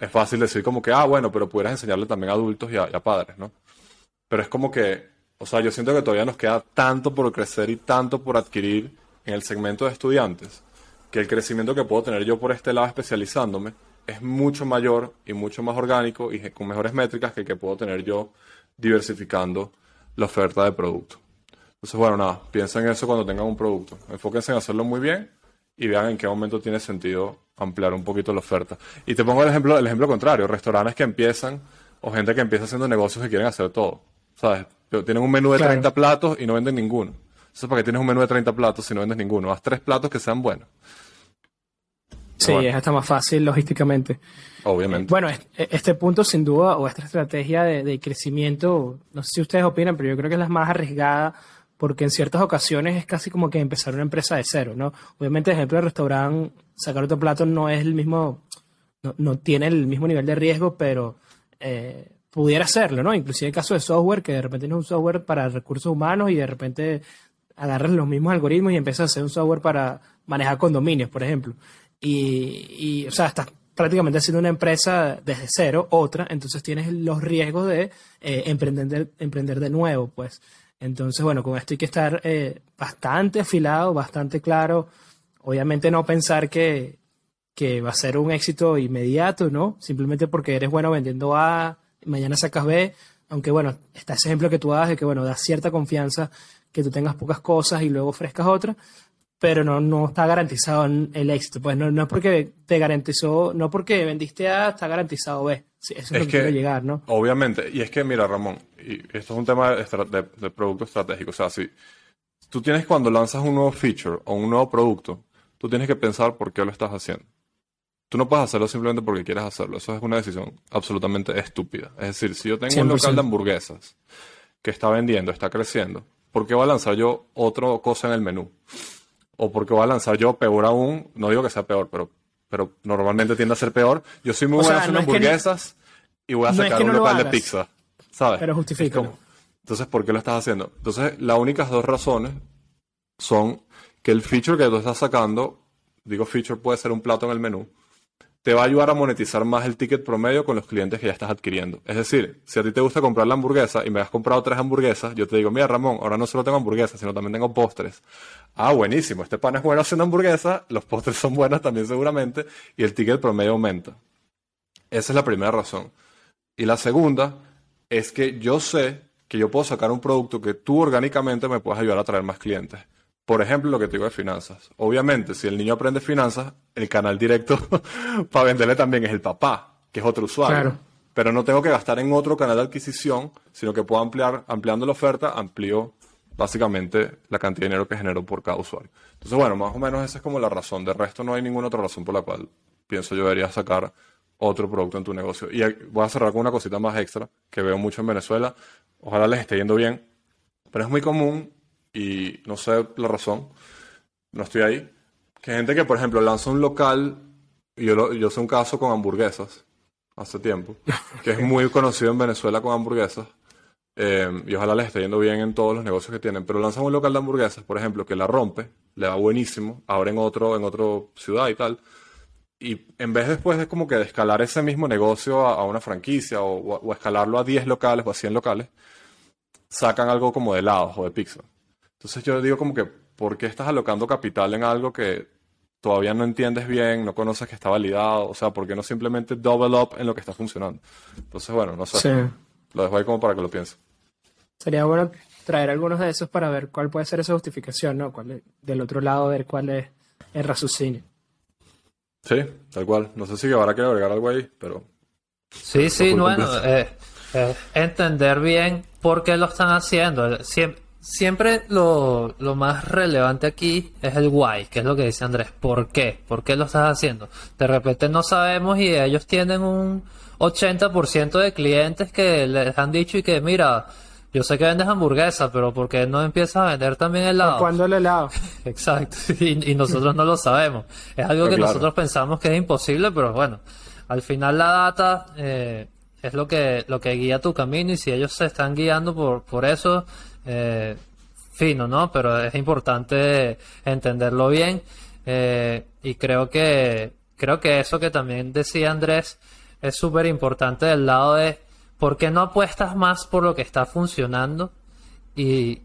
es fácil decir como que, ah, bueno, pero pudieras enseñarle también a adultos y a, y a padres, ¿no? Pero es como que o sea, yo siento que todavía nos queda tanto por crecer y tanto por adquirir en el segmento de estudiantes, que el crecimiento que puedo tener yo por este lado especializándome es mucho mayor y mucho más orgánico y con mejores métricas que el que puedo tener yo diversificando la oferta de producto. Entonces, bueno, nada, piensen en eso cuando tengan un producto. Enfóquense en hacerlo muy bien y vean en qué momento tiene sentido ampliar un poquito la oferta. Y te pongo el ejemplo, el ejemplo contrario, restaurantes que empiezan o gente que empieza haciendo negocios que quieren hacer todo. ¿Sabes? Tienen un menú de 30 platos y no venden ninguno. Eso es para que tienes un menú de 30 platos si no vendes ninguno. Haz tres platos que sean buenos. Sí, es hasta más fácil logísticamente. Obviamente. Bueno, este punto sin duda, o esta estrategia de, crecimiento, no sé si ustedes opinan, pero yo creo que es la más arriesgada porque en ciertas ocasiones es casi como que empezar una empresa de cero, ¿no? Obviamente, por ejemplo, el restaurante, sacar otro plato no es el mismo, no, no tiene el mismo nivel de riesgo, pero eh, pudiera hacerlo, ¿no? Inclusive el caso de software, que de repente tienes un software para recursos humanos y de repente agarras los mismos algoritmos y empiezas a hacer un software para manejar condominios, por ejemplo. Y, o sea, estás prácticamente haciendo una empresa desde cero, otra, entonces tienes los riesgos de eh, emprender, emprender de nuevo, pues. Entonces, bueno, con esto hay que estar eh, bastante afilado, bastante claro. Obviamente no pensar que, que va a ser un éxito inmediato, ¿no? Simplemente porque eres bueno vendiendo A, mañana sacas B, aunque bueno, está ese ejemplo que tú das de que bueno, da cierta confianza que tú tengas pocas cosas y luego ofrezcas otras, pero no, no está garantizado el éxito. Pues no, no es porque te garantizó, no porque vendiste A, está garantizado B. eso es, lo que, quiero llegar, ¿no? Obviamente, y es que mira, Ramón, y esto es un tema de, de producto estratégico, o sea, si tú tienes cuando lanzas un nuevo feature o un nuevo producto, tú tienes que pensar por qué lo estás haciendo. Tú no puedes hacerlo simplemente porque quieres hacerlo. Eso es una decisión absolutamente estúpida. Es decir, si yo tengo un local de hamburguesas que está vendiendo, está creciendo, ¿por qué voy a lanzar yo otra cosa en el menú? O por qué voy a lanzar yo peor aún, no digo que sea peor, pero, pero normalmente tiende a ser peor. Yo soy muy bueno haciendo hamburguesas y voy a sacar un local de pizza. ¿Sabes? Pero justifica. Entonces, ¿por qué lo estás haciendo? Entonces, las únicas dos razones son que el feature que tú estás sacando, digo feature puede ser un plato en el menú, te va a ayudar a monetizar más el ticket promedio con los clientes que ya estás adquiriendo. Es decir, si a ti te gusta comprar la hamburguesa y me has comprado tres hamburguesas, yo te digo, mira Ramón, ahora no solo tengo hamburguesas, sino también tengo postres. Ah, buenísimo, este pan es bueno haciendo hamburguesa, los postres son buenos también seguramente, y el ticket promedio aumenta. Esa es la primera razón. Y la segunda es que yo sé que yo puedo sacar un producto que tú orgánicamente me puedes ayudar a traer más clientes. Por ejemplo, lo que te digo de finanzas. Obviamente, si el niño aprende finanzas, el canal directo para venderle también es el papá, que es otro usuario. Pero no tengo que gastar en otro canal de adquisición, sino que puedo ampliar, ampliando la oferta, amplío básicamente la cantidad de dinero que genero por cada usuario. Entonces, bueno, más o menos esa es como la razón. De resto, no hay ninguna otra razón por la cual pienso yo debería sacar otro producto en tu negocio. Y voy a cerrar con una cosita más extra que veo mucho en Venezuela. Ojalá les esté yendo bien, pero es muy común y no sé la razón, no estoy ahí, que gente que, por ejemplo, lanza un local, y yo, yo sé un caso con hamburguesas hace tiempo, que es muy conocido en Venezuela con hamburguesas, eh, y ojalá les esté yendo bien en todos los negocios que tienen, pero lanzan un local de hamburguesas, por ejemplo, que la rompe, le va buenísimo, abren otro en otra ciudad y tal, y en vez después de como que de escalar ese mismo negocio a, una franquicia o, escalarlo a 10 locales o a 100 locales, sacan algo como de helados o de pizza. Entonces yo digo como que, ¿por qué estás alocando capital en algo que todavía no entiendes bien, no conoces que está validado? O sea, ¿por qué no simplemente double up en lo que está funcionando? Entonces, bueno, no sé. Lo dejo ahí como para que lo piensen. Sería bueno traer algunos de esos para ver cuál puede ser esa justificación, ¿no? Cuál del otro lado, ver cuál es el raciocinio. Sí, tal cual. No sé si ahora quiere agregar algo ahí, pero... Sí, sí, bueno, eh, eh, entender bien por qué lo están haciendo. Siempre, siempre lo, lo, más relevante aquí es el why, que es lo que dice Andrés. ¿Por qué? ¿Por qué lo estás haciendo? De repente no sabemos y ellos tienen un 80% de clientes que les han dicho y que, mira, yo sé que vendes hamburguesa, pero ¿por qué no empiezas a vender también helado? ¿Cuándo el helado? Exacto, y, nosotros no lo sabemos. Es algo que nosotros pensamos que es imposible, pero bueno, al final la data eh, es lo que, lo que guía tu camino y si ellos se están guiando por, por eso, eh, fino, ¿no? Pero es importante entenderlo bien eh, y creo que, creo que eso que también decía Andrés es súper importante del lado de ¿por qué no apuestas más por lo que está funcionando y,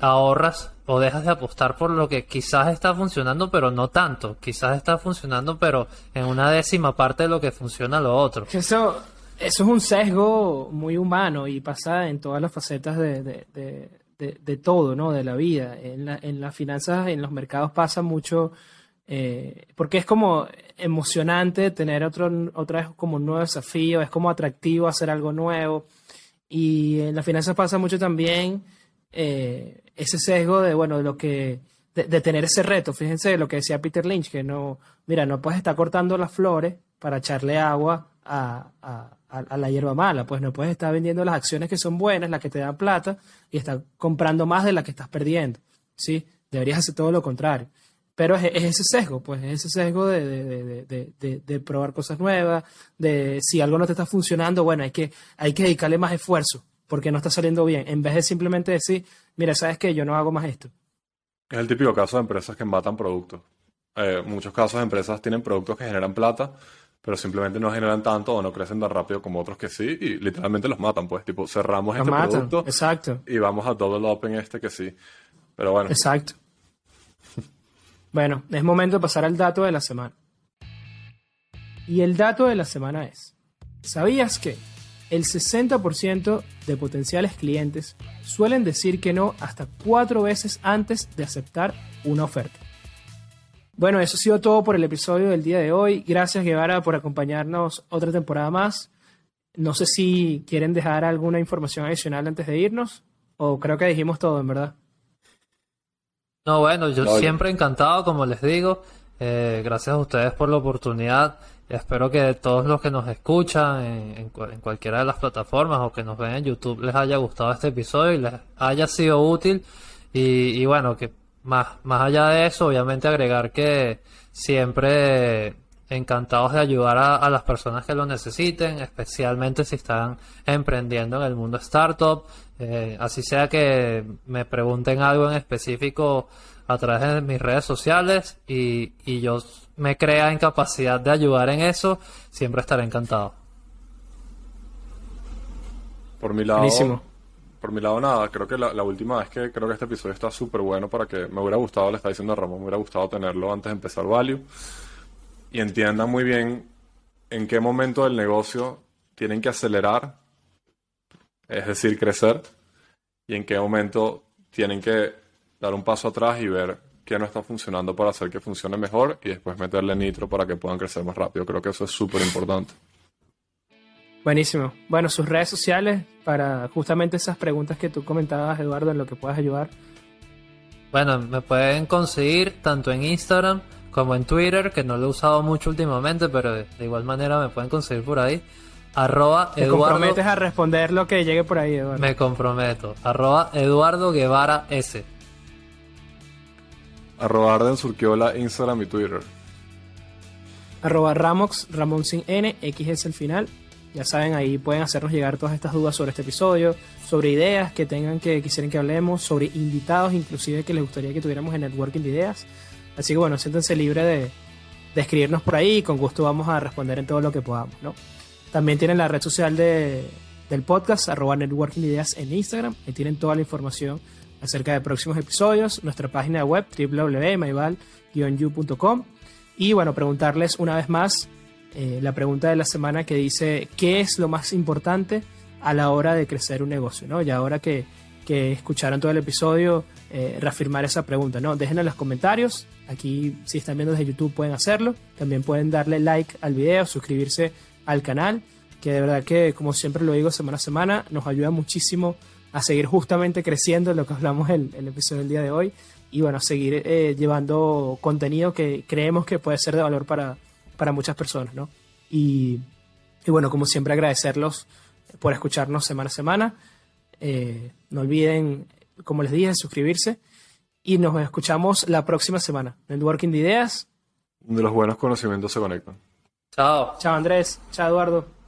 ahorras o dejas de apostar por lo que quizás está funcionando, pero no tanto? Quizás está funcionando, pero en una décima parte de lo que funciona lo otro. Eso, eso es un sesgo muy humano y pasa en todas las facetas de, de, todo, ¿no? De la vida. En, en las finanzas, en los mercados pasa mucho eh, porque es como emocionante tener otro, otra vez como un nuevo desafío, es como atractivo hacer algo nuevo. Y en las finanzas pasa mucho también eh, ese sesgo de, bueno, lo que, de, tener ese reto. Fíjense lo que decía Peter Lynch, que no, mira, no puedes estar cortando las flores para echarle agua a, la hierba mala, pues no puedes estar vendiendo las acciones que son buenas, las que te dan plata, y estar comprando más de las que estás perdiendo. ¿sí? Deberías hacer todo lo contrario. Pero es, ese sesgo, pues, es ese sesgo de, probar cosas nuevas, de si algo no te está funcionando, bueno, hay que, hay que dedicarle más esfuerzo porque no está saliendo bien, en vez de simplemente decir, mira, ¿sabes qué? Yo no hago más esto. Es el típico caso de empresas que matan productos. Eh, muchos casos de empresas tienen productos que generan plata, pero simplemente no generan tanto o no crecen tan rápido como otros que sí, y literalmente los matan, pues, tipo, cerramos este producto exacto. y vamos a double up en este que sí. Pero bueno. Exacto. Bueno, es momento de pasar al dato de la semana. Y el dato de la semana es, ¿sabías que el 60% de potenciales clientes suelen decir que no hasta cuatro veces antes de aceptar una oferta? Bueno, eso ha sido todo por el episodio del día de hoy. Gracias Guevara por acompañarnos otra temporada más. No sé si quieren dejar alguna información adicional antes de irnos o creo que dijimos todo, en verdad. No, bueno, yo siempre encantado, como les digo. Eh, gracias a ustedes por la oportunidad. Espero que todos los que nos escuchan en, cualquiera de las plataformas o que nos ven en YouTube les haya gustado este episodio y les haya sido útil. Y, bueno, que más, más allá de eso, obviamente agregar que siempre encantados de ayudar a, las personas que lo necesiten, especialmente si están emprendiendo en el mundo startup. Eh, así sea que me pregunten algo en específico a través de mis redes sociales y, yo me crea en capacidad de ayudar en eso, siempre estaré encantado. Por mi lado, por mi lado nada, creo que la, última vez que creo que este episodio está súper bueno para que me hubiera gustado, le está diciendo a Ramón, me hubiera gustado tenerlo antes de empezar Value y entiendan muy bien en qué momento del negocio tienen que acelerar, es decir, crecer, y en qué momento tienen que dar un paso atrás y ver qué no está funcionando para hacer que funcione mejor y después meterle nitro para que puedan crecer más rápido. Creo que eso es súper importante. Buenísimo. Bueno, sus redes sociales para justamente esas preguntas que tú comentabas, Eduardo, en lo que puedas ayudar. Bueno, me pueden conseguir tanto en Instagram como en Twitter, que no lo he usado mucho últimamente, pero de, igual manera me pueden conseguir por ahí. Arroba ¿Te comprometes a responder lo que llegue por ahí, Eduardo? Me comprometo. Arroba Eduardo Guevara S. Arroba Arden Surquiola, Instagram y Twitter. Arroba Ramox, Ramón sin N, X es el final. Ya saben, ahí pueden hacernos llegar todas estas dudas sobre este episodio, sobre ideas que tengan que quisieran que hablemos, sobre invitados inclusive que les gustaría que tuviéramos en Networking de Ideas. Así que bueno, siéntense libres de, escribirnos por ahí y con gusto vamos a responder en todo lo que podamos, ¿no? También tienen la red social de, del podcast, arroba Networking Ideas en Instagram, ahí tienen toda la información acerca de próximos episodios, nuestra página web www.maival-u.com y bueno, preguntarles una vez más eh, la pregunta de la semana que dice, ¿qué es lo más importante a la hora de crecer un negocio? ¿no? Y ahora que, que escucharon todo el episodio, eh, reafirmar esa pregunta. ¿no? Dejen en los comentarios, aquí si están viendo desde YouTube pueden hacerlo, también pueden darle like al video, suscribirse al canal, que de verdad que como siempre lo digo semana a semana, nos ayuda muchísimo a seguir justamente creciendo lo que hablamos el, el episodio del día de hoy y bueno, seguir eh, llevando contenido que creemos que puede ser de valor para, para muchas personas, ¿no? Y, bueno, como siempre agradecerlos por escucharnos semana a semana. Eh, no olviden, como les dije, suscribirse y nos escuchamos la próxima semana. Networking de Ideas. De los buenos conocimientos se conectan. Chao. Chao Andrés. Chao Eduardo.